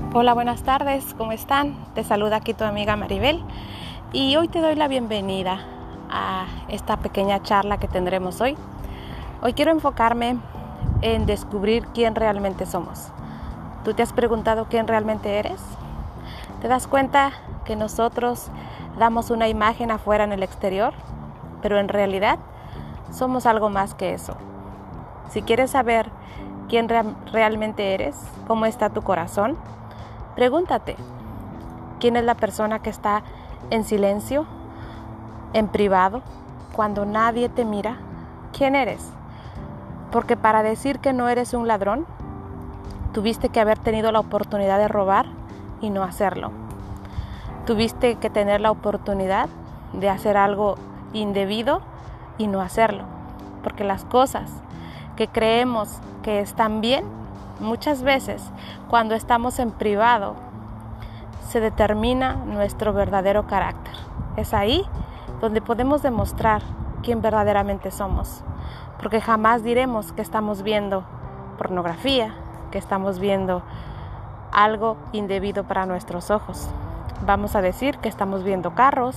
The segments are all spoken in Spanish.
Hola, buenas tardes, ¿cómo están? Te saluda aquí tu amiga Maribel y hoy te doy la bienvenida a esta pequeña charla que tendremos hoy. Hoy quiero enfocarme en descubrir quién realmente somos. ¿Tú te has preguntado quién realmente eres? ¿Te das cuenta que nosotros damos una imagen afuera en el exterior, pero en realidad somos algo más que eso? Si quieres saber quién realmente eres, cómo está tu corazón, Pregúntate, ¿quién es la persona que está en silencio, en privado, cuando nadie te mira? ¿Quién eres? Porque para decir que no eres un ladrón, tuviste que haber tenido la oportunidad de robar y no hacerlo. Tuviste que tener la oportunidad de hacer algo indebido y no hacerlo. Porque las cosas que creemos que están bien Muchas veces cuando estamos en privado se determina nuestro verdadero carácter. Es ahí donde podemos demostrar quién verdaderamente somos. Porque jamás diremos que estamos viendo pornografía, que estamos viendo algo indebido para nuestros ojos. Vamos a decir que estamos viendo carros,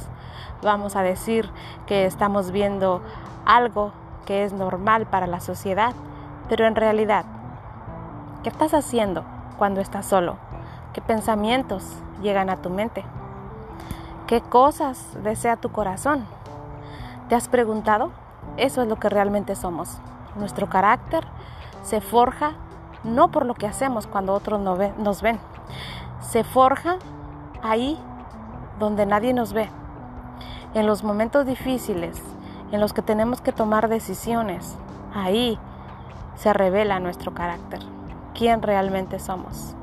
vamos a decir que estamos viendo algo que es normal para la sociedad, pero en realidad ¿Qué estás haciendo cuando estás solo? ¿Qué pensamientos llegan a tu mente? ¿Qué cosas desea tu corazón? ¿Te has preguntado? Eso es lo que realmente somos. Nuestro carácter se forja no por lo que hacemos cuando otros nos ven. Se forja ahí donde nadie nos ve. En los momentos difíciles, en los que tenemos que tomar decisiones, ahí se revela nuestro carácter quién realmente somos.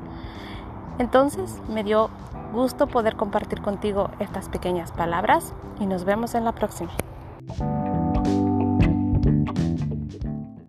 Entonces me dio gusto poder compartir contigo estas pequeñas palabras y nos vemos en la próxima.